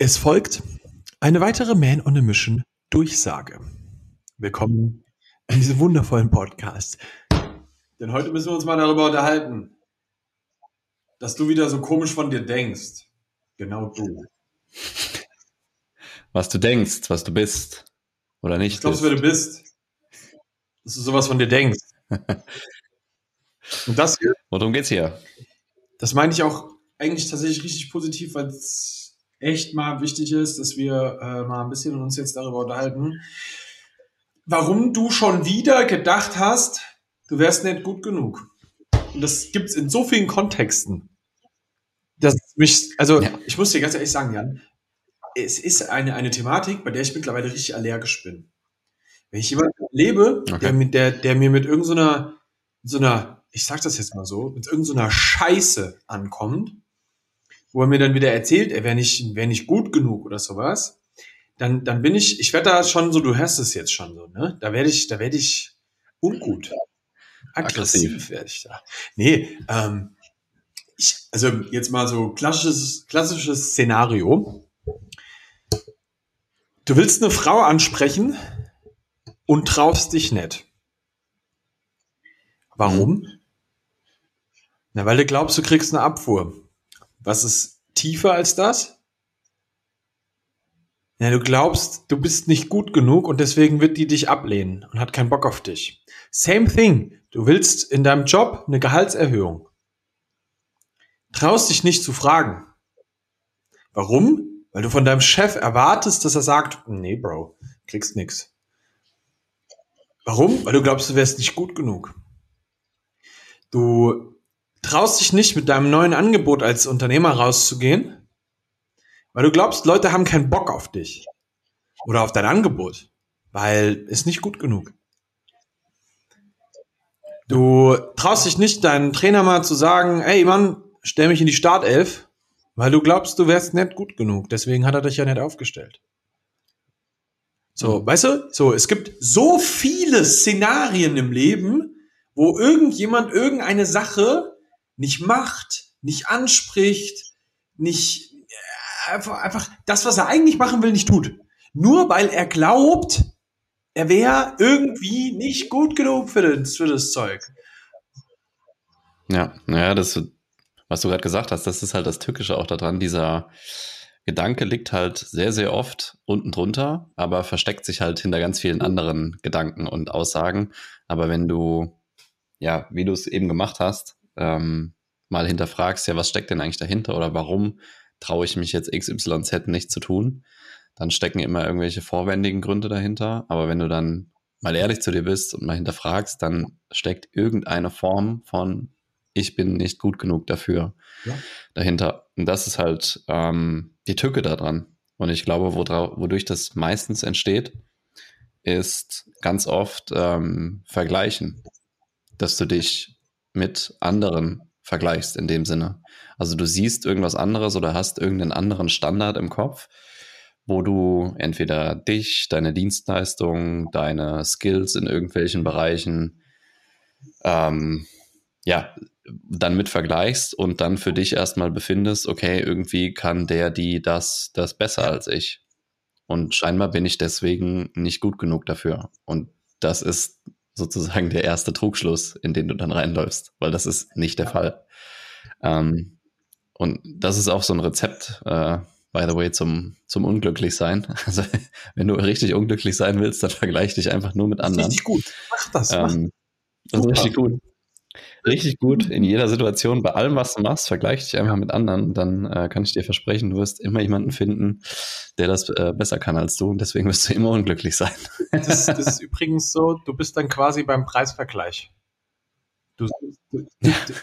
Es folgt eine weitere Man on a Mission Durchsage. Willkommen in diesem wundervollen Podcast. Denn heute müssen wir uns mal darüber unterhalten, dass du wieder so komisch von dir denkst. Genau du. Was du denkst, was du bist oder nicht. Ich glaube, wer du bist. Dass du sowas von dir denkst. Und das hier? Worum geht's hier? Das meine ich auch eigentlich tatsächlich richtig positiv, weil es echt mal wichtig ist, dass wir äh, mal ein bisschen uns jetzt darüber unterhalten, warum du schon wieder gedacht hast, du wärst nicht gut genug. Und das gibt's in so vielen Kontexten. Das mich, also ja. ich muss dir ganz ehrlich sagen, Jan, es ist eine, eine Thematik, bei der ich mittlerweile richtig allergisch bin. Wenn ich jemanden lebe, okay. der, der, der mir mit irgendeiner, so einer, ich sag das jetzt mal so, mit irgendeiner Scheiße ankommt, wo er mir dann wieder erzählt, er wäre nicht, wäre nicht gut genug oder sowas, dann, dann bin ich, ich werde da schon so, du hörst es jetzt schon so, ne? Da werde ich, da werde ich ungut. Aggressiv, Aggressiv werde ich da. Nee, ähm, ich, also jetzt mal so klassisches, klassisches Szenario. Du willst eine Frau ansprechen und traust dich nicht. Warum? Na, weil du glaubst, du kriegst eine Abfuhr. Was ist tiefer als das? Ja, du glaubst, du bist nicht gut genug und deswegen wird die dich ablehnen und hat keinen Bock auf dich. Same thing. Du willst in deinem Job eine Gehaltserhöhung. Traust dich nicht zu fragen. Warum? Weil du von deinem Chef erwartest, dass er sagt, nee, Bro, kriegst nix. Warum? Weil du glaubst, du wärst nicht gut genug. Du traust dich nicht mit deinem neuen Angebot als Unternehmer rauszugehen, weil du glaubst, Leute haben keinen Bock auf dich oder auf dein Angebot, weil ist nicht gut genug. Du traust dich nicht, deinen Trainer mal zu sagen, ey Mann, stell mich in die Startelf, weil du glaubst, du wärst nicht gut genug. Deswegen hat er dich ja nicht aufgestellt. So, mhm. weißt du? So, es gibt so viele Szenarien im Leben, wo irgendjemand irgendeine Sache nicht macht, nicht anspricht, nicht äh, einfach, einfach das, was er eigentlich machen will, nicht tut. Nur weil er glaubt, er wäre irgendwie nicht gut genug für das, für das Zeug. Ja, naja, das, was du gerade gesagt hast, das ist halt das Tückische auch daran. Dieser Gedanke liegt halt sehr, sehr oft unten drunter, aber versteckt sich halt hinter ganz vielen anderen Gedanken und Aussagen. Aber wenn du, ja, wie du es eben gemacht hast, ähm, mal hinterfragst, ja, was steckt denn eigentlich dahinter oder warum traue ich mich jetzt XYZ nicht zu tun, dann stecken immer irgendwelche vorwendigen Gründe dahinter. Aber wenn du dann mal ehrlich zu dir bist und mal hinterfragst, dann steckt irgendeine Form von ich bin nicht gut genug dafür ja. dahinter. Und das ist halt ähm, die Tücke daran. Und ich glaube, wodurch das meistens entsteht, ist ganz oft ähm, Vergleichen, dass du dich mit anderen vergleichst in dem Sinne. Also du siehst irgendwas anderes oder hast irgendeinen anderen Standard im Kopf, wo du entweder dich, deine Dienstleistung, deine Skills in irgendwelchen Bereichen, ähm, ja, dann mit vergleichst und dann für dich erstmal befindest, okay, irgendwie kann der, die das, das besser als ich. Und scheinbar bin ich deswegen nicht gut genug dafür. Und das ist sozusagen der erste Trugschluss, in den du dann reinläufst, weil das ist nicht der Fall. Ähm, und das ist auch so ein Rezept, äh, by the way, zum, zum Unglücklichsein. Also, wenn du richtig unglücklich sein willst, dann vergleich dich einfach nur mit anderen. Richtig gut. Mach das. Mach. Ähm, das ist richtig gut. Richtig gut in jeder Situation, bei allem, was du machst, vergleich dich einfach mit anderen. Dann äh, kann ich dir versprechen, du wirst immer jemanden finden, der das äh, besser kann als du und deswegen wirst du immer unglücklich sein. Das, das ist übrigens so, du bist dann quasi beim Preisvergleich. Du, du,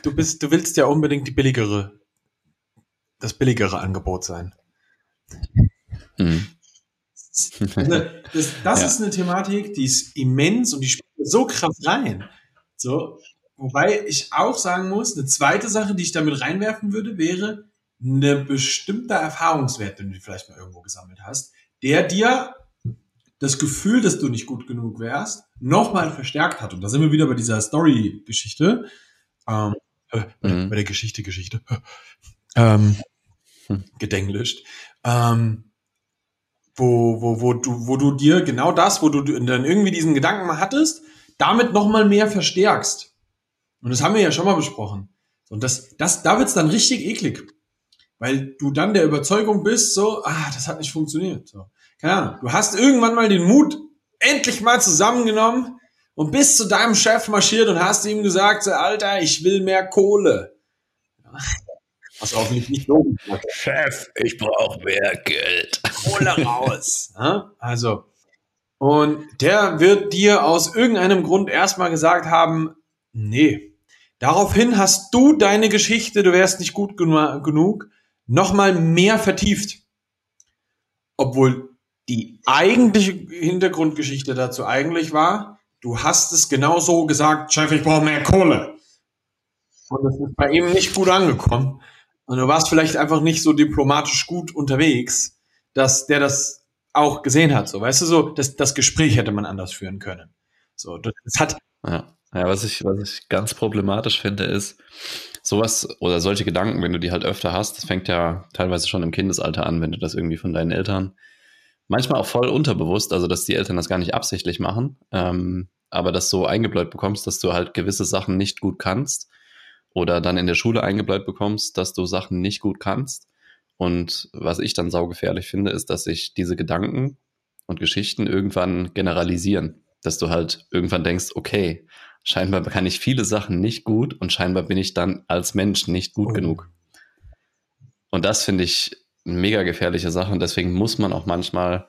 du, bist, du willst ja unbedingt die billigere, das billigere Angebot sein. Mhm. Das, das ja. ist eine Thematik, die ist immens und die spielt so krass rein. So, Wobei ich auch sagen muss, eine zweite Sache, die ich damit reinwerfen würde, wäre eine bestimmte Erfahrungswert, den du vielleicht mal irgendwo gesammelt hast, der dir das Gefühl, dass du nicht gut genug wärst, nochmal verstärkt hat. Und da sind wir wieder bei dieser Story-Geschichte. Ähm, äh, mhm. Bei der Geschichte, Geschichte. Ähm, hm. gedenglischt, ähm, wo, wo, wo, du, wo du dir genau das, wo du dann irgendwie diesen Gedanken mal hattest, damit nochmal mehr verstärkst. Und das haben wir ja schon mal besprochen. Und das, das, da wird's dann richtig eklig. Weil du dann der Überzeugung bist, so, ah, das hat nicht funktioniert. So. Keine Ahnung. Du hast irgendwann mal den Mut endlich mal zusammengenommen und bist zu deinem Chef marschiert und hast ihm gesagt, so, Alter, ich will mehr Kohle. Ja. Was hoffentlich nicht so Chef, ich brauche mehr Geld. Kohle raus. Ja? Also, und der wird dir aus irgendeinem Grund erstmal gesagt haben, nee, Daraufhin hast du deine Geschichte, du wärst nicht gut genu genug, nochmal mehr vertieft. Obwohl die eigentliche Hintergrundgeschichte dazu eigentlich war, du hast es genau so gesagt, Chef, ich brauche mehr Kohle. Und das ist bei ihm nicht gut angekommen. Und du warst vielleicht einfach nicht so diplomatisch gut unterwegs, dass der das auch gesehen hat. So, weißt du, so, das, das Gespräch hätte man anders führen können. So, das hat, ja. Ja, was ich, was ich ganz problematisch finde, ist, sowas oder solche Gedanken, wenn du die halt öfter hast, das fängt ja teilweise schon im Kindesalter an, wenn du das irgendwie von deinen Eltern, manchmal auch voll unterbewusst, also dass die Eltern das gar nicht absichtlich machen, ähm, aber das so eingebläut bekommst, dass du halt gewisse Sachen nicht gut kannst oder dann in der Schule eingebläut bekommst, dass du Sachen nicht gut kannst. Und was ich dann saugefährlich finde, ist, dass sich diese Gedanken und Geschichten irgendwann generalisieren. Dass du halt irgendwann denkst, okay, scheinbar kann ich viele Sachen nicht gut und scheinbar bin ich dann als Mensch nicht gut oh. genug. Und das finde ich eine mega gefährliche Sache und deswegen muss man auch manchmal,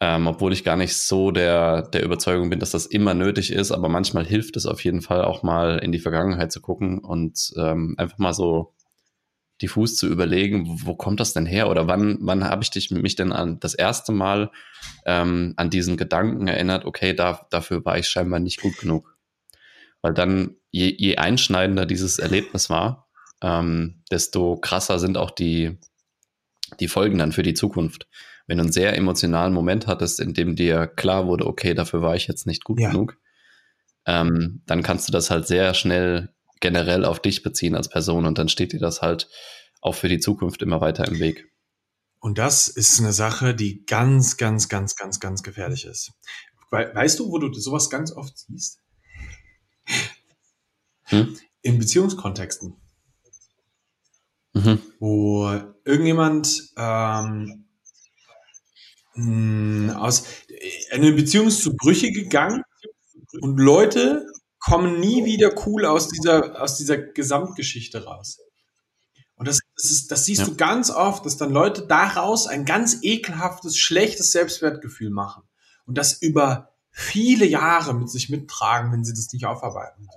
ähm, obwohl ich gar nicht so der, der Überzeugung bin, dass das immer nötig ist, aber manchmal hilft es auf jeden Fall auch mal in die Vergangenheit zu gucken und ähm, einfach mal so diffus zu überlegen, wo kommt das denn her oder wann, wann habe ich dich, mich denn an das erste Mal ähm, an diesen Gedanken erinnert, okay, da, dafür war ich scheinbar nicht gut genug. Weil dann, je, je einschneidender dieses Erlebnis war, ähm, desto krasser sind auch die, die Folgen dann für die Zukunft. Wenn du einen sehr emotionalen Moment hattest, in dem dir klar wurde, okay, dafür war ich jetzt nicht gut ja. genug, ähm, dann kannst du das halt sehr schnell generell auf dich beziehen als Person und dann steht dir das halt auch für die Zukunft immer weiter im Weg. Und das ist eine Sache, die ganz, ganz, ganz, ganz, ganz gefährlich ist. Weißt du, wo du sowas ganz oft siehst? Hm? In Beziehungskontexten. Mhm. Wo irgendjemand ähm, hm, aus eine Beziehung zu Brüche gegangen und Leute kommen nie wieder cool aus dieser, aus dieser Gesamtgeschichte raus. Und das, das, ist, das siehst ja. du ganz oft, dass dann Leute daraus ein ganz ekelhaftes, schlechtes Selbstwertgefühl machen. Und das über viele Jahre mit sich mittragen, wenn sie das nicht aufarbeiten.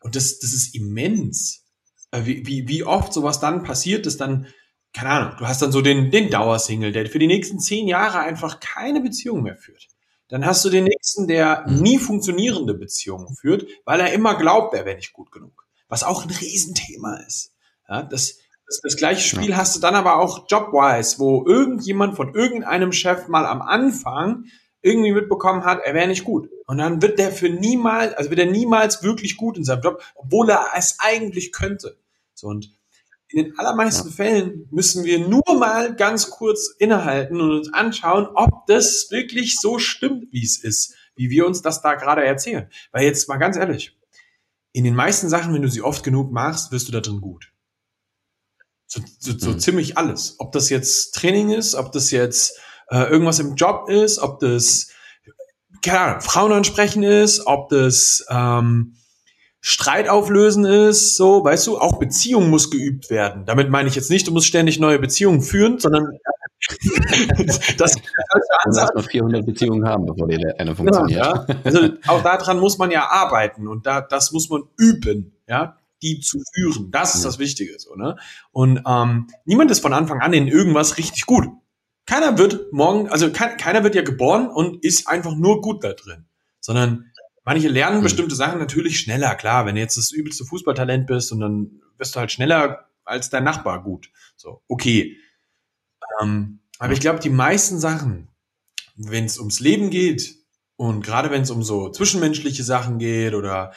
Und das, das ist immens. Äh, wie, wie, wie oft sowas dann passiert, ist dann, keine Ahnung, du hast dann so den, den Dauersingle, der für die nächsten zehn Jahre einfach keine Beziehung mehr führt. Dann hast du den nächsten, der mhm. nie funktionierende Beziehungen führt, weil er immer glaubt, er wäre nicht gut genug. Was auch ein Riesenthema ist. Ja, das, das, das gleiche Spiel hast du dann aber auch jobwise, wo irgendjemand von irgendeinem Chef mal am Anfang irgendwie mitbekommen hat, er wäre nicht gut. Und dann wird der für niemals, also wird er niemals wirklich gut in seinem Job, obwohl er es eigentlich könnte. So und in den allermeisten. Fällen müssen wir nur mal ganz kurz innehalten und uns anschauen, ob das wirklich so stimmt, wie es ist, wie wir uns das da gerade erzählen. Weil jetzt mal ganz ehrlich, in den meisten Sachen, wenn du sie oft genug machst, wirst du da drin gut. So, so, so mhm. ziemlich alles. Ob das jetzt Training ist, ob das jetzt äh, irgendwas im Job ist, ob das Ahnung, Frauen ansprechen ist, ob das ähm, Streit auflösen ist, so, weißt du, auch Beziehung muss geübt werden. Damit meine ich jetzt nicht, du musst ständig neue Beziehungen führen, sondern das, das du musst noch 400 Beziehungen haben, bevor die eine funktioniert. Ja, ja. Also auch daran muss man ja arbeiten und da, das muss man üben, ja, die zu führen. Das ist das Wichtige, so, ne? Und ähm, niemand ist von Anfang an in irgendwas richtig gut. Keiner wird morgen, also kein, keiner wird ja geboren und ist einfach nur gut da drin, sondern manche lernen mhm. bestimmte Sachen natürlich schneller. Klar, wenn du jetzt das übelste Fußballtalent bist und dann wirst du halt schneller als dein Nachbar gut. So, okay. Ähm, aber ich glaube, die meisten Sachen, wenn es ums Leben geht und gerade wenn es um so zwischenmenschliche Sachen geht oder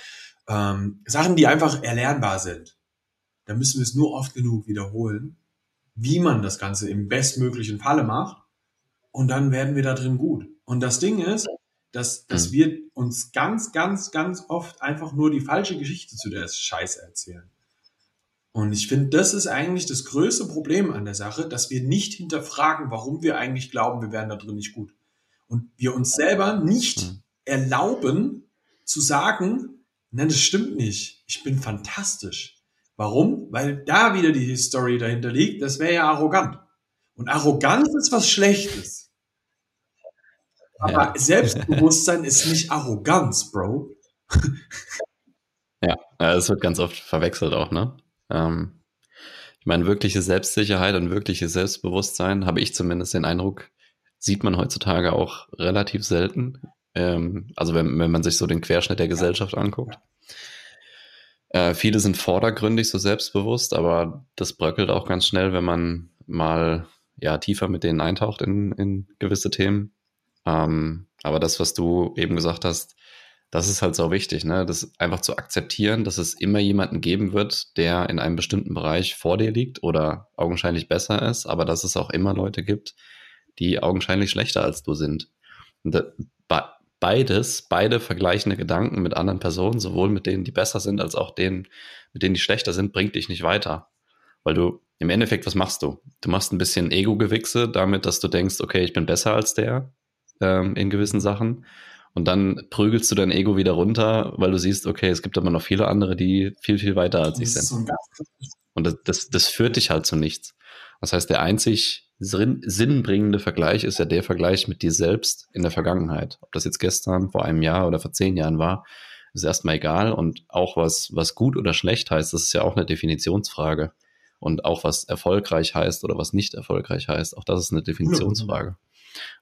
ähm, Sachen, die einfach erlernbar sind, dann müssen wir es nur oft genug wiederholen wie man das Ganze im bestmöglichen Falle macht. Und dann werden wir da drin gut. Und das Ding ist, dass, dass mhm. wir uns ganz, ganz, ganz oft einfach nur die falsche Geschichte zu der Scheiße erzählen. Und ich finde, das ist eigentlich das größte Problem an der Sache, dass wir nicht hinterfragen, warum wir eigentlich glauben, wir wären da drin nicht gut. Und wir uns selber nicht mhm. erlauben zu sagen, nein, das stimmt nicht. Ich bin fantastisch. Warum? Weil da wieder die Story dahinter liegt. Das wäre ja arrogant. Und Arroganz ist was Schlechtes. Aber ja. Selbstbewusstsein ist nicht Arroganz, Bro. ja, es wird ganz oft verwechselt auch, ne? Ähm, ich meine, wirkliche Selbstsicherheit und wirkliches Selbstbewusstsein, habe ich zumindest den Eindruck, sieht man heutzutage auch relativ selten. Ähm, also wenn, wenn man sich so den Querschnitt der Gesellschaft anguckt. Äh, viele sind vordergründig so selbstbewusst, aber das bröckelt auch ganz schnell, wenn man mal ja, tiefer mit denen eintaucht in, in gewisse Themen. Ähm, aber das, was du eben gesagt hast, das ist halt so wichtig, ne? Das einfach zu akzeptieren, dass es immer jemanden geben wird, der in einem bestimmten Bereich vor dir liegt oder augenscheinlich besser ist, aber dass es auch immer Leute gibt, die augenscheinlich schlechter als du sind. Und beides, beide vergleichende Gedanken mit anderen Personen, sowohl mit denen, die besser sind, als auch denen, mit denen, die schlechter sind, bringt dich nicht weiter. Weil du im Endeffekt, was machst du? Du machst ein bisschen Ego-Gewichse damit, dass du denkst, okay, ich bin besser als der ähm, in gewissen Sachen. Und dann prügelst du dein Ego wieder runter, weil du siehst, okay, es gibt aber noch viele andere, die viel, viel weiter als ich sind. Und das, das, das führt dich halt zu nichts. Das heißt, der einzig sinnbringende Vergleich ist ja der Vergleich mit dir selbst in der Vergangenheit. Ob das jetzt gestern, vor einem Jahr oder vor zehn Jahren war, ist erstmal egal. Und auch was, was gut oder schlecht heißt, das ist ja auch eine Definitionsfrage. Und auch was erfolgreich heißt oder was nicht erfolgreich heißt, auch das ist eine Definitionsfrage.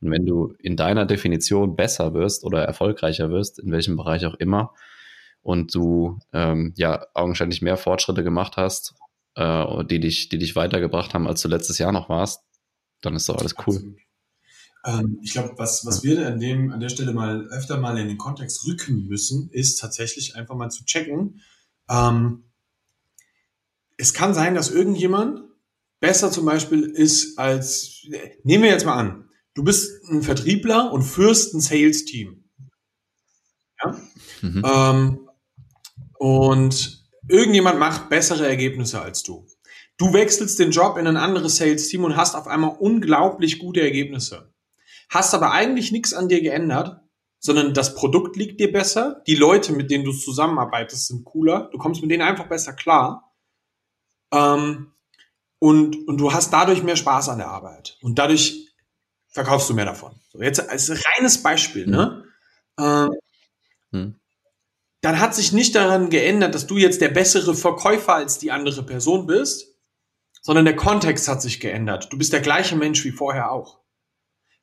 Und wenn du in deiner Definition besser wirst oder erfolgreicher wirst, in welchem Bereich auch immer, und du ähm, ja augenscheinlich mehr Fortschritte gemacht hast, äh, die dich, die dich weitergebracht haben, als du letztes Jahr noch warst, dann ist doch alles cool. Ähm, ich glaube, was, was wir an, dem, an der Stelle mal öfter mal in den Kontext rücken müssen, ist tatsächlich einfach mal zu checken. Ähm, es kann sein, dass irgendjemand besser zum Beispiel ist als, nehmen wir jetzt mal an, du bist ein Vertriebler und führst ein Sales-Team. Ja? Mhm. Ähm, und irgendjemand macht bessere Ergebnisse als du. Du wechselst den Job in ein anderes Sales-Team und hast auf einmal unglaublich gute Ergebnisse. Hast aber eigentlich nichts an dir geändert, sondern das Produkt liegt dir besser, die Leute, mit denen du zusammenarbeitest, sind cooler, du kommst mit denen einfach besser klar. Ähm, und, und du hast dadurch mehr Spaß an der Arbeit. Und dadurch verkaufst du mehr davon. So, jetzt als reines Beispiel, ne? Ähm, hm. Dann hat sich nicht daran geändert, dass du jetzt der bessere Verkäufer als die andere Person bist, sondern der Kontext hat sich geändert. Du bist der gleiche Mensch wie vorher auch.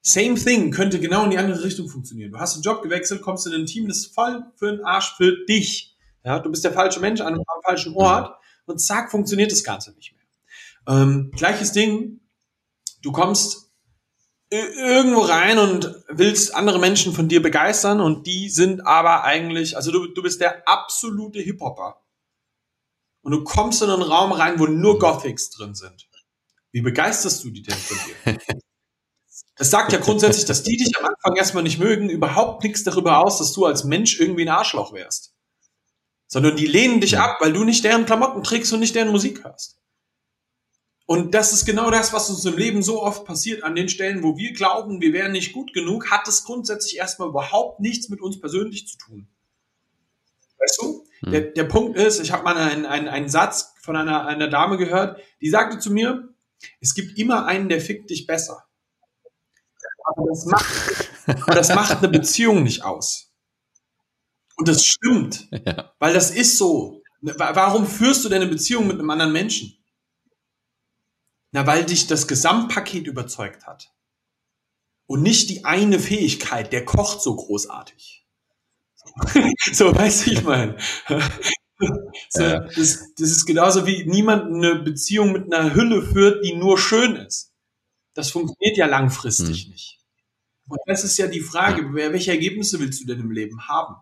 Same thing könnte genau in die andere Richtung funktionieren. Du hast einen Job gewechselt, kommst in ein Team, das ist voll für den Arsch für dich. Ja, du bist der falsche Mensch an, am falschen Ort und zack, funktioniert das Ganze nicht mehr. Ähm, gleiches Ding, du kommst irgendwo rein und willst andere Menschen von dir begeistern und die sind aber eigentlich, also du, du bist der absolute Hip-Hopper und du kommst in einen Raum rein, wo nur Gothics drin sind. Wie begeisterst du die denn von dir? Das sagt ja grundsätzlich, dass die dich am Anfang erstmal nicht mögen, überhaupt nichts darüber aus, dass du als Mensch irgendwie ein Arschloch wärst. Sondern die lehnen dich ab, weil du nicht deren Klamotten trägst und nicht deren Musik hörst. Und das ist genau das, was uns im Leben so oft passiert. An den Stellen, wo wir glauben, wir wären nicht gut genug, hat es grundsätzlich erstmal überhaupt nichts mit uns persönlich zu tun. Weißt du? Hm. Der, der Punkt ist, ich habe mal einen, einen, einen Satz von einer, einer Dame gehört, die sagte zu mir, es gibt immer einen, der fickt dich besser. Aber das macht, aber das macht eine Beziehung nicht aus. Und das stimmt, ja. weil das ist so. Warum führst du deine Beziehung mit einem anderen Menschen? Na, weil dich das Gesamtpaket überzeugt hat. Und nicht die eine Fähigkeit, der kocht so großartig. so, weißt du, ich meine. So, ja. das, das ist genauso wie niemand eine Beziehung mit einer Hülle führt, die nur schön ist. Das funktioniert ja langfristig hm. nicht. Und das ist ja die Frage, welche Ergebnisse willst du denn im Leben haben?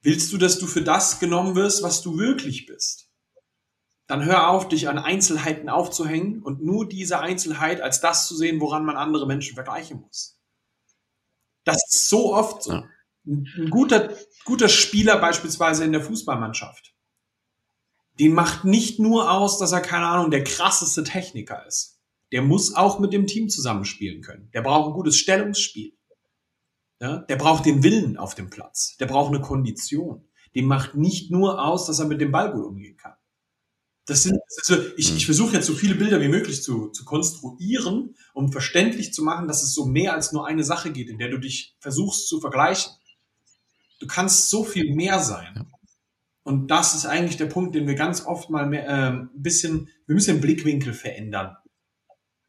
Willst du, dass du für das genommen wirst, was du wirklich bist? dann hör auf, dich an Einzelheiten aufzuhängen und nur diese Einzelheit als das zu sehen, woran man andere Menschen vergleichen muss. Das ist so oft so. Ja. Ein guter, guter Spieler beispielsweise in der Fußballmannschaft, den macht nicht nur aus, dass er, keine Ahnung, der krasseste Techniker ist. Der muss auch mit dem Team zusammenspielen können. Der braucht ein gutes Stellungsspiel. Ja? Der braucht den Willen auf dem Platz. Der braucht eine Kondition. Dem macht nicht nur aus, dass er mit dem Ball gut umgehen kann. Das sind, also ich, ich versuche jetzt so viele Bilder wie möglich zu, zu konstruieren, um verständlich zu machen, dass es so mehr als nur eine Sache geht, in der du dich versuchst zu vergleichen. Du kannst so viel mehr sein. Und das ist eigentlich der Punkt, den wir ganz oft mal mehr, äh, ein bisschen, wir müssen den Blickwinkel verändern.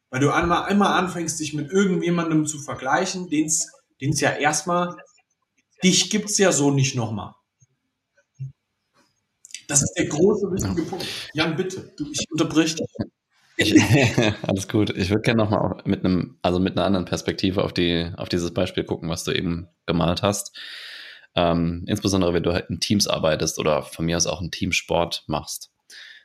Weil du einmal, einmal anfängst, dich mit irgendjemandem zu vergleichen, den es ja erstmal, dich gibt's ja so nicht nochmal. Das ist der große, wichtige Punkt. Jan, bitte, du, ich unterbrich dich. Ich, alles gut. Ich würde gerne nochmal mit einem, also mit einer anderen Perspektive auf die, auf dieses Beispiel gucken, was du eben gemalt hast. Ähm, insbesondere wenn du halt in Teams arbeitest oder von mir aus auch einen Teamsport machst,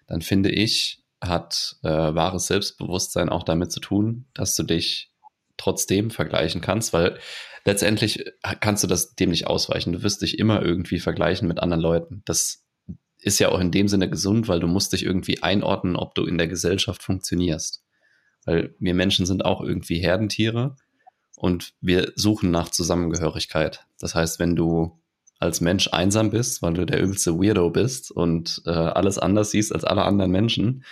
dann finde ich, hat äh, wahres Selbstbewusstsein auch damit zu tun, dass du dich trotzdem vergleichen kannst, weil letztendlich kannst du das dem nicht ausweichen. Du wirst dich immer irgendwie vergleichen mit anderen Leuten. Das ist ja auch in dem Sinne gesund, weil du musst dich irgendwie einordnen, ob du in der Gesellschaft funktionierst. Weil wir Menschen sind auch irgendwie Herdentiere und wir suchen nach Zusammengehörigkeit. Das heißt, wenn du als Mensch einsam bist, weil du der übelste Weirdo bist und äh, alles anders siehst als alle anderen Menschen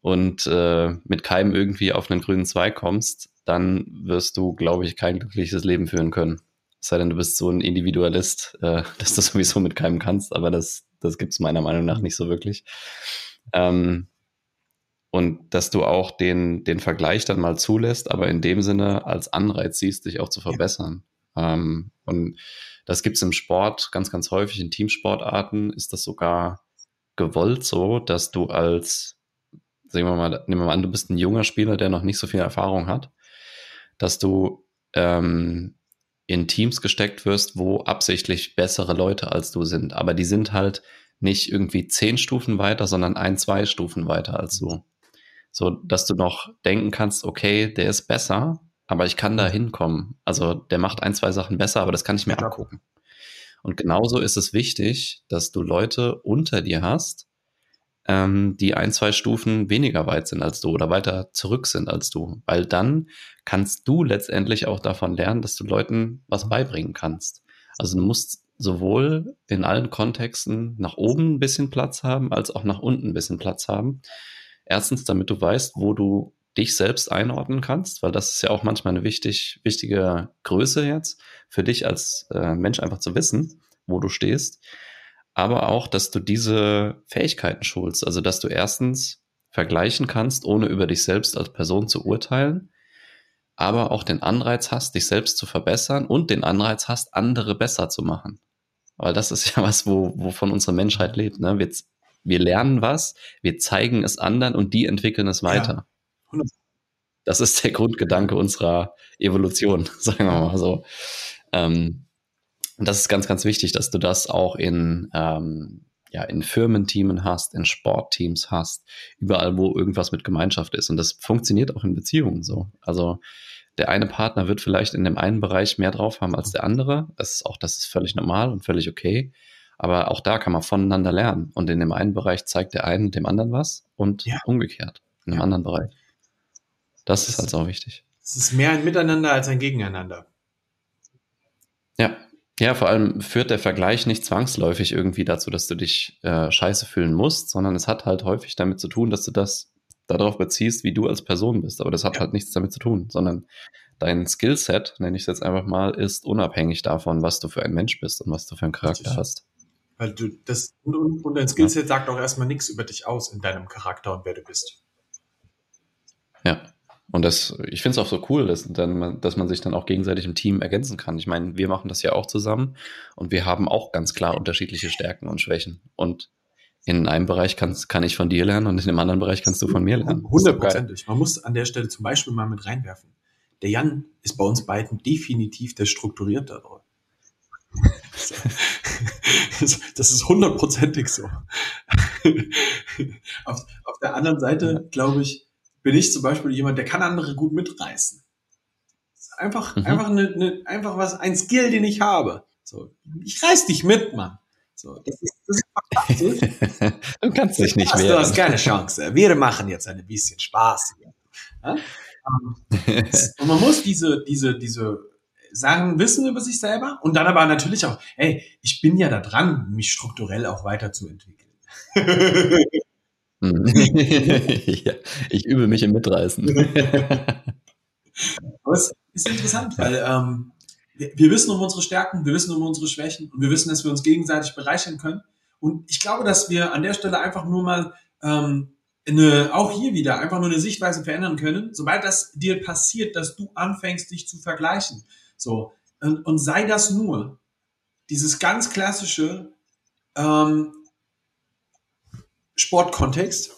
und äh, mit keinem irgendwie auf einen grünen Zweig kommst, dann wirst du, glaube ich, kein glückliches Leben führen können. Es sei denn, du bist so ein Individualist, äh, dass du sowieso mit keinem kannst, aber das, das gibt es meiner Meinung nach nicht so wirklich. Ähm, und dass du auch den, den Vergleich dann mal zulässt, aber in dem Sinne als Anreiz siehst, dich auch zu verbessern. Ja. Ähm, und das gibt es im Sport ganz, ganz häufig. In Teamsportarten ist das sogar gewollt so, dass du als, sagen wir mal, nehmen wir mal an, du bist ein junger Spieler, der noch nicht so viel Erfahrung hat, dass du ähm, in Teams gesteckt wirst, wo absichtlich bessere Leute als du sind. Aber die sind halt nicht irgendwie zehn Stufen weiter, sondern ein, zwei Stufen weiter als du. So, dass du noch denken kannst, okay, der ist besser, aber ich kann da hinkommen. Also der macht ein, zwei Sachen besser, aber das kann ich mir ja. abgucken. Und genauso ist es wichtig, dass du Leute unter dir hast, ähm, die ein, zwei Stufen weniger weit sind als du oder weiter zurück sind als du. Weil dann kannst du letztendlich auch davon lernen, dass du Leuten was beibringen kannst. Also du musst sowohl in allen Kontexten nach oben ein bisschen Platz haben, als auch nach unten ein bisschen Platz haben. Erstens, damit du weißt, wo du dich selbst einordnen kannst, weil das ist ja auch manchmal eine wichtig, wichtige Größe jetzt für dich als äh, Mensch einfach zu wissen, wo du stehst aber auch, dass du diese Fähigkeiten schulst. Also, dass du erstens vergleichen kannst, ohne über dich selbst als Person zu urteilen, aber auch den Anreiz hast, dich selbst zu verbessern und den Anreiz hast, andere besser zu machen. Weil das ist ja was, wo, wovon unsere Menschheit lebt. Ne? Wir, wir lernen was, wir zeigen es anderen und die entwickeln es weiter. Ja. Das ist der Grundgedanke unserer Evolution, sagen wir mal so. Ähm, und das ist ganz, ganz wichtig, dass du das auch in, ähm, ja, in Firmenteamen hast, in Sportteams hast, überall, wo irgendwas mit Gemeinschaft ist. Und das funktioniert auch in Beziehungen so. Also der eine Partner wird vielleicht in dem einen Bereich mehr drauf haben als der andere. Das ist auch, das ist völlig normal und völlig okay. Aber auch da kann man voneinander lernen. Und in dem einen Bereich zeigt der einen dem anderen was und ja. umgekehrt in dem ja. anderen Bereich. Das, das ist also auch wichtig. Es ist mehr ein Miteinander als ein Gegeneinander. Ja, ja, vor allem führt der Vergleich nicht zwangsläufig irgendwie dazu, dass du dich äh, scheiße fühlen musst, sondern es hat halt häufig damit zu tun, dass du das darauf beziehst, wie du als Person bist. Aber das hat ja. halt nichts damit zu tun, sondern dein Skillset, nenne ich es jetzt einfach mal, ist unabhängig davon, was du für ein Mensch bist und was du für einen Charakter Richtig. hast. Weil du das und, und dein Skillset ja. sagt auch erstmal nichts über dich aus in deinem Charakter und wer du bist. Ja. Und das, ich finde es auch so cool, dass, dann, dass man sich dann auch gegenseitig im Team ergänzen kann. Ich meine, wir machen das ja auch zusammen und wir haben auch ganz klar unterschiedliche Stärken und Schwächen. Und in einem Bereich kannst, kann ich von dir lernen und in dem anderen Bereich kannst du von mir lernen. Hundertprozentig. Man muss an der Stelle zum Beispiel mal mit reinwerfen. Der Jan ist bei uns beiden definitiv der strukturiertere. Das ist hundertprozentig so. auf, auf der anderen Seite, glaube ich, bin ich zum Beispiel jemand, der kann andere gut mitreißen. Einfach, mhm. einfach, eine, eine, einfach was, ein Skill, den ich habe. So, ich reiß dich mit, Mann. So, das ist, das ist du kannst dich nicht mehr. Du hast keine Chance. Wir machen jetzt ein bisschen Spaß hier. Ja? Ähm, und man muss diese, diese, diese Sachen wissen über sich selber und dann aber natürlich auch, hey, ich bin ja da dran, mich strukturell auch weiterzuentwickeln. Hm. ja, ich übe mich im Mitreißen. aber es ist interessant, weil ähm, wir, wir wissen um unsere Stärken, wir wissen um unsere Schwächen und wir wissen, dass wir uns gegenseitig bereichern können. Und ich glaube, dass wir an der Stelle einfach nur mal ähm, eine, auch hier wieder einfach nur eine Sichtweise verändern können, sobald das dir passiert, dass du anfängst, dich zu vergleichen. So, und, und sei das nur dieses ganz klassische ähm, Sportkontext.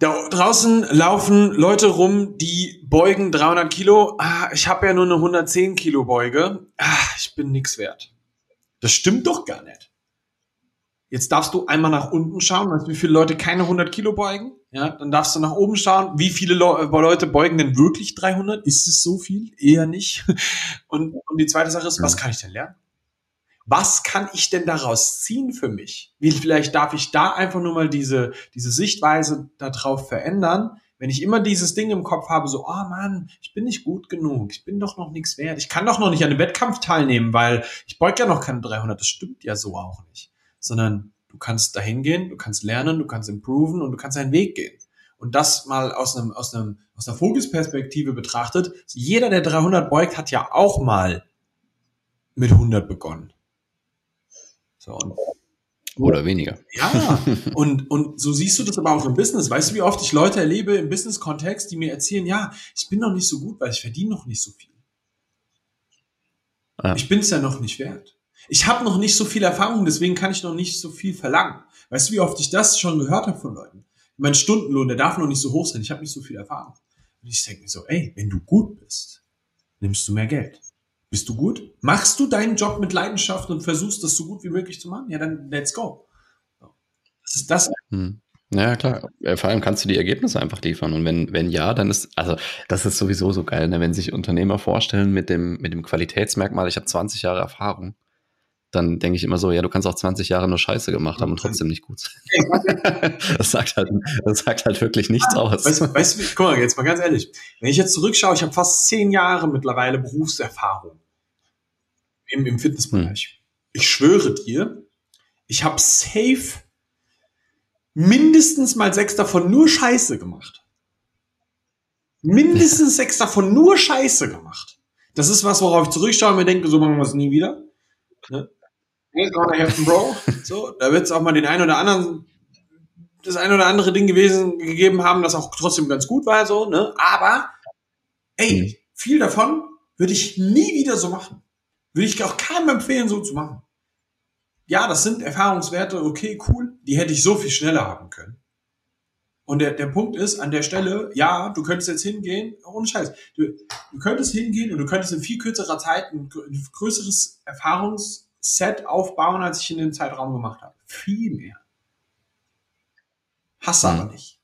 Da draußen laufen Leute rum, die beugen 300 Kilo. Ah, ich habe ja nur eine 110 Kilo Beuge. Ah, ich bin nix wert. Das stimmt doch gar nicht. Jetzt darfst du einmal nach unten schauen, weißt, wie viele Leute keine 100 Kilo beugen. Ja, dann darfst du nach oben schauen, wie viele Le äh, Leute beugen denn wirklich 300? Ist es so viel? Eher nicht. Und, und die zweite Sache ist, was kann ich denn lernen? Was kann ich denn daraus ziehen für mich? Wie vielleicht darf ich da einfach nur mal diese, diese Sichtweise darauf verändern, wenn ich immer dieses Ding im Kopf habe, so, oh Mann, ich bin nicht gut genug, ich bin doch noch nichts wert, ich kann doch noch nicht an einem Wettkampf teilnehmen, weil ich beug ja noch keine 300, das stimmt ja so auch nicht sondern du kannst dahin gehen, du kannst lernen, du kannst improven und du kannst deinen Weg gehen. Und das mal aus einem, aus einem, aus einer Fokusperspektive betrachtet, jeder, der 300 beugt, hat ja auch mal mit 100 begonnen. So, und oder weniger. Ja, und, und so siehst du das aber auch im Business. Weißt du, wie oft ich Leute erlebe im Business-Kontext, die mir erzählen, ja, ich bin noch nicht so gut, weil ich verdiene noch nicht so viel. Ja. Ich bin es ja noch nicht wert ich habe noch nicht so viel Erfahrung, deswegen kann ich noch nicht so viel verlangen. Weißt du, wie oft ich das schon gehört habe von Leuten? Mein Stundenlohn, der darf noch nicht so hoch sein, ich habe nicht so viel Erfahrung. Und ich denke mir so, ey, wenn du gut bist, nimmst du mehr Geld. Bist du gut? Machst du deinen Job mit Leidenschaft und versuchst das so gut wie möglich zu machen? Ja, dann let's go. Das ist das. Hm. Ja, klar. Vor allem kannst du die Ergebnisse einfach liefern. Und wenn, wenn ja, dann ist, also das ist sowieso so geil, ne? wenn sich Unternehmer vorstellen mit dem, mit dem Qualitätsmerkmal, ich habe 20 Jahre Erfahrung dann denke ich immer so, ja, du kannst auch 20 Jahre nur Scheiße gemacht haben und trotzdem nicht gut sein. das, sagt halt, das sagt halt wirklich nichts ah, aus. Weißt, weißt du, guck mal, jetzt mal ganz ehrlich. Wenn ich jetzt zurückschaue, ich habe fast zehn Jahre mittlerweile Berufserfahrung im, im Fitnessbereich. Hm. Ich schwöre dir, ich habe safe mindestens mal sechs davon nur Scheiße gemacht. Mindestens sechs davon nur Scheiße gemacht. Das ist was, worauf ich zurückschaue und mir denke, so machen wir es nie wieder. Ne? Ain't gonna happen, Bro. So, da wird es auch mal den einen oder anderen, das ein oder andere Ding gewesen, gegeben haben, das auch trotzdem ganz gut war, so, ne? Aber, ey, mhm. viel davon würde ich nie wieder so machen. Würde ich auch keinem empfehlen, so zu machen. Ja, das sind Erfahrungswerte, okay, cool, die hätte ich so viel schneller haben können. Und der, der Punkt ist, an der Stelle, ja, du könntest jetzt hingehen, ohne Scheiß, du, du könntest hingehen und du könntest in viel kürzerer Zeit ein, ein größeres Erfahrungsset aufbauen, als ich in dem Zeitraum gemacht habe. Viel mehr. Hast du hm. aber nicht.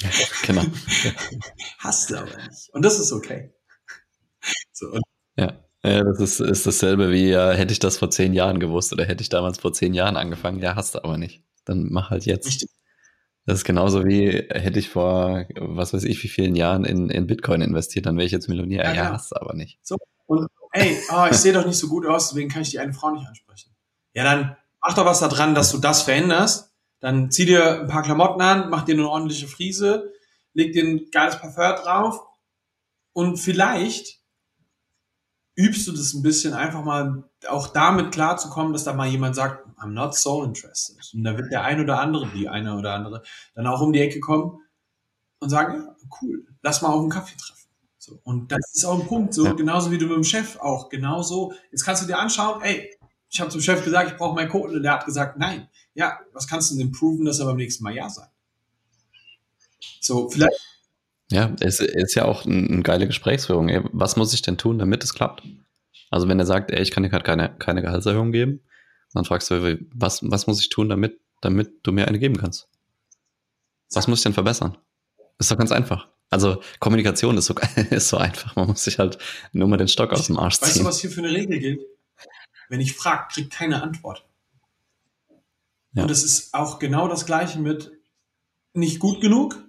Genau. Hast du aber nicht. Und das ist okay. So, ja. Ja, das ist, ist dasselbe wie, ja, hätte ich das vor zehn Jahren gewusst oder hätte ich damals vor zehn Jahren angefangen. Ja, hast du aber nicht. Dann mach halt jetzt. Richtig. Das ist genauso wie, hätte ich vor, was weiß ich, wie vielen Jahren in, in Bitcoin investiert, dann wäre ich jetzt Millionär. Ja, ja genau. hast aber nicht. So, und ey, oh, ich sehe doch nicht so gut aus, deswegen kann ich die eine Frau nicht ansprechen. Ja, dann mach doch was da dran, dass du das veränderst. Dann zieh dir ein paar Klamotten an, mach dir eine ordentliche Friese, leg dir ein geiles Parfum drauf und vielleicht übst du das ein bisschen einfach mal auch damit klarzukommen, dass da mal jemand sagt, I'm not so interested. Und da wird der ein oder andere, die eine oder andere, dann auch um die Ecke kommen und sagen, ja, cool, lass mal auf einen Kaffee treffen. So. Und das ist auch ein Punkt, so ja. genauso wie du mit dem Chef auch, genauso. Jetzt kannst du dir anschauen, ey, ich habe zum Chef gesagt, ich brauche meinen Code und der hat gesagt, nein. Ja, was kannst du denn proven, dass er beim nächsten Mal ja sagt? So, vielleicht. Ja, es ist ja auch eine geile Gesprächsführung. Ey. Was muss ich denn tun, damit es klappt? Also wenn er sagt, ey, ich kann dir gerade keine, keine Gehaltserhöhung geben, Dann fragst du, was, was muss ich tun, damit, damit du mir eine geben kannst? Was muss ich denn verbessern? Ist doch ganz einfach. Also Kommunikation ist so, ist so einfach. Man muss sich halt nur mal den Stock aus dem Arsch ziehen. Weißt du, was hier für eine Regel gilt? Wenn ich frage, kriegt keine Antwort. Ja. Und es ist auch genau das Gleiche mit nicht gut genug.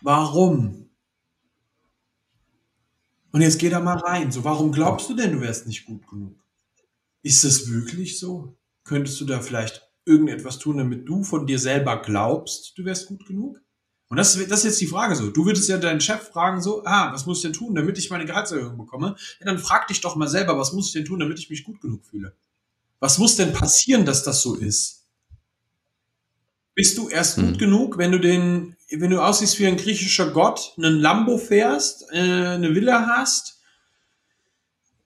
Warum? Und jetzt geh da mal rein. So, warum glaubst du denn, du wärst nicht gut genug? Ist das wirklich so? Könntest du da vielleicht irgendetwas tun, damit du von dir selber glaubst, du wärst gut genug? Und das, das ist jetzt die Frage so. Du würdest ja deinen Chef fragen so, ah, was muss ich denn tun, damit ich meine Gehaltserhöhung bekomme? Ja, dann frag dich doch mal selber, was muss ich denn tun, damit ich mich gut genug fühle? Was muss denn passieren, dass das so ist? Bist du erst hm. gut genug, wenn du den, wenn du aussiehst wie ein griechischer Gott, einen Lambo fährst, äh, eine Villa hast,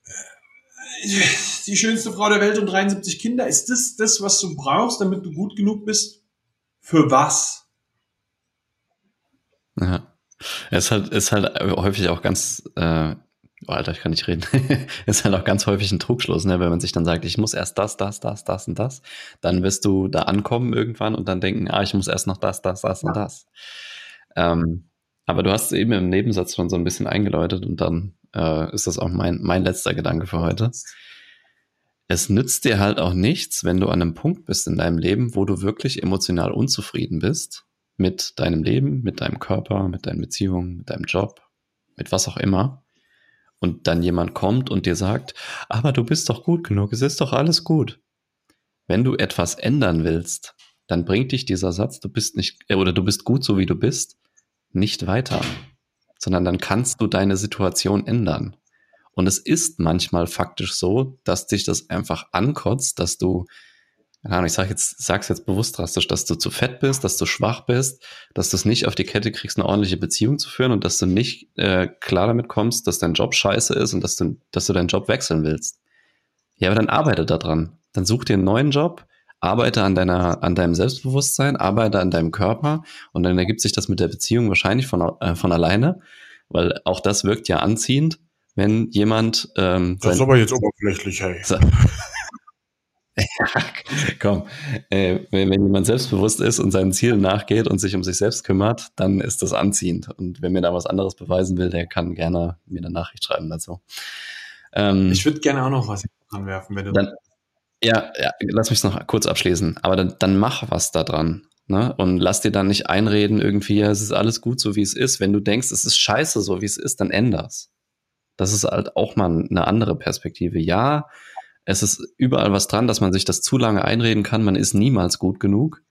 äh, die schönste Frau der Welt und 73 Kinder? Ist das das, was du brauchst, damit du gut genug bist? Für was? Ja. Es ist halt, ist halt häufig auch ganz, äh, oh Alter, ich kann nicht reden. ist halt auch ganz häufig ein Trugschluss, ne? wenn man sich dann sagt, ich muss erst das, das, das, das und das. Dann wirst du da ankommen irgendwann und dann denken, ah, ich muss erst noch das, das, das ja. und das. Ähm, aber du hast es eben im Nebensatz schon so ein bisschen eingeläutet und dann äh, ist das auch mein, mein letzter Gedanke für heute. Es nützt dir halt auch nichts, wenn du an einem Punkt bist in deinem Leben, wo du wirklich emotional unzufrieden bist mit deinem Leben, mit deinem Körper, mit deinen Beziehungen, mit deinem Job, mit was auch immer. Und dann jemand kommt und dir sagt, aber du bist doch gut genug, es ist doch alles gut. Wenn du etwas ändern willst, dann bringt dich dieser Satz, du bist nicht, äh, oder du bist gut so wie du bist, nicht weiter, sondern dann kannst du deine Situation ändern. Und es ist manchmal faktisch so, dass dich das einfach ankotzt, dass du ja, ich sag jetzt, sag's jetzt bewusst drastisch, dass du zu fett bist, dass du schwach bist, dass du es nicht auf die Kette kriegst, eine ordentliche Beziehung zu führen und dass du nicht äh, klar damit kommst, dass dein Job scheiße ist und dass du, dass du deinen Job wechseln willst. Ja, aber dann arbeite daran. Dann such dir einen neuen Job, arbeite an deiner, an deinem Selbstbewusstsein, arbeite an deinem Körper und dann ergibt sich das mit der Beziehung wahrscheinlich von, äh, von alleine, weil auch das wirkt ja anziehend, wenn jemand. Ähm, das ist aber jetzt oberflächlich, hey. Ja, komm, äh, wenn, wenn jemand selbstbewusst ist und seinen Zielen nachgeht und sich um sich selbst kümmert, dann ist das anziehend. Und wer mir da was anderes beweisen will, der kann gerne mir eine Nachricht schreiben dazu. Ähm, ich würde gerne auch noch was anwerfen, wenn du. Dann, ja, ja, lass mich noch kurz abschließen. Aber dann, dann mach was da dran. Ne? Und lass dir dann nicht einreden, irgendwie, ja, es ist alles gut, so wie es ist. Wenn du denkst, es ist scheiße, so wie es ist, dann änder's. Das ist halt auch mal eine andere Perspektive. Ja, es ist überall was dran, dass man sich das zu lange einreden kann. Man ist niemals gut genug.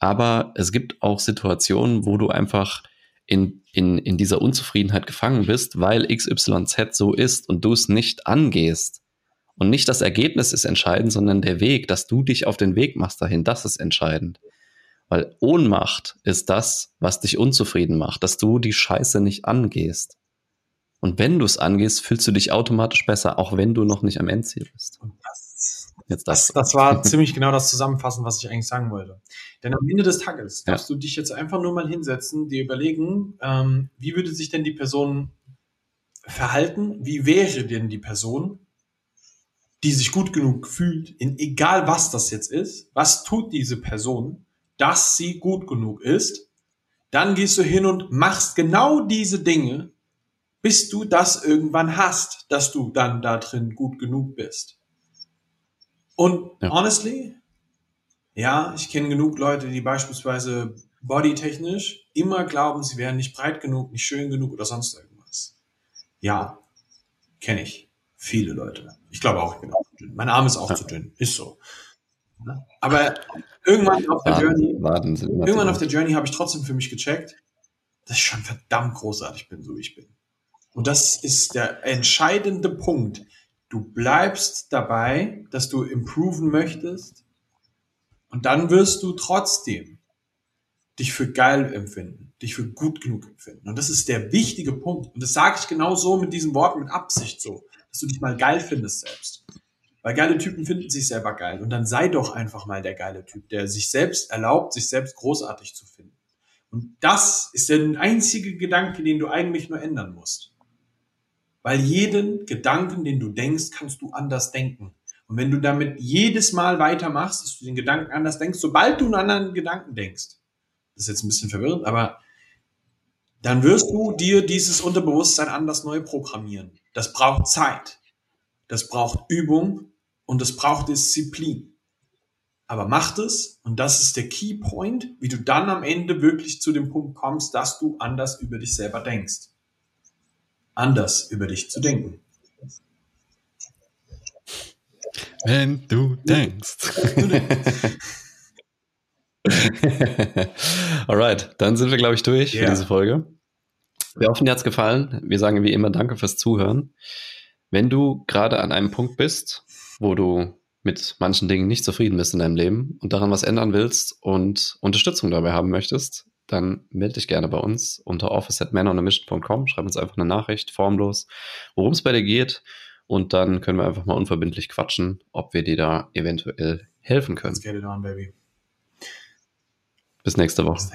Aber es gibt auch Situationen, wo du einfach in, in, in dieser Unzufriedenheit gefangen bist, weil XYZ so ist und du es nicht angehst. Und nicht das Ergebnis ist entscheidend, sondern der Weg, dass du dich auf den Weg machst dahin, das ist entscheidend. Weil Ohnmacht ist das, was dich unzufrieden macht, dass du die Scheiße nicht angehst. Und wenn du es angehst, fühlst du dich automatisch besser, auch wenn du noch nicht am Endziel bist. Das, Jetzt das, das war ziemlich genau das Zusammenfassen, was ich eigentlich sagen wollte. Denn am Ende des Tages ja. darfst du dich jetzt einfach nur mal hinsetzen, dir überlegen, ähm, wie würde sich denn die Person verhalten? Wie wäre denn die Person, die sich gut genug fühlt, in egal was das jetzt ist, was tut diese Person, dass sie gut genug ist? Dann gehst du hin und machst genau diese Dinge, bis du das irgendwann hast, dass du dann da drin gut genug bist. Und ja. honestly, ja, ich kenne genug Leute, die beispielsweise bodytechnisch immer glauben, sie wären nicht breit genug, nicht schön genug oder sonst irgendwas. Ja, kenne ich. Viele Leute. Ich glaube auch, ich bin auch zu dünn. Mein Arm ist auch ja. zu dünn. Ist so. Aber irgendwann auf der Journey, irgendwann auf der Journey habe ich trotzdem für mich gecheckt, dass ich schon verdammt großartig bin, so wie ich bin. Und das ist der entscheidende Punkt. Du bleibst dabei, dass du improven möchtest und dann wirst du trotzdem dich für geil empfinden, dich für gut genug empfinden. Und das ist der wichtige Punkt. Und das sage ich genau so mit diesem Wort, mit Absicht so, dass du dich mal geil findest selbst. Weil geile Typen finden sich selber geil. Und dann sei doch einfach mal der geile Typ, der sich selbst erlaubt, sich selbst großartig zu finden. Und das ist der einzige Gedanke, den du eigentlich nur ändern musst. Weil jeden Gedanken, den du denkst, kannst du anders denken. Und wenn du damit jedes Mal weitermachst, dass du den Gedanken anders denkst, sobald du einen anderen Gedanken denkst, das ist jetzt ein bisschen verwirrend, aber dann wirst du dir dieses Unterbewusstsein anders neu programmieren. Das braucht Zeit. Das braucht Übung und das braucht Disziplin. Aber mach es und das ist der Key Point, wie du dann am Ende wirklich zu dem Punkt kommst, dass du anders über dich selber denkst. Anders über dich zu denken. Wenn du denkst. Alright, dann sind wir, glaube ich, durch yeah. für diese Folge. Wir hoffen, dir hat es gefallen. Wir sagen wie immer Danke fürs Zuhören. Wenn du gerade an einem Punkt bist, wo du mit manchen Dingen nicht zufrieden bist in deinem Leben und daran was ändern willst und Unterstützung dabei haben möchtest, dann melde dich gerne bei uns unter office at manonamission.com. Schreib uns einfach eine Nachricht, formlos, worum es bei dir geht. Und dann können wir einfach mal unverbindlich quatschen, ob wir dir da eventuell helfen können. Let's get it on, baby. Bis nächste Woche.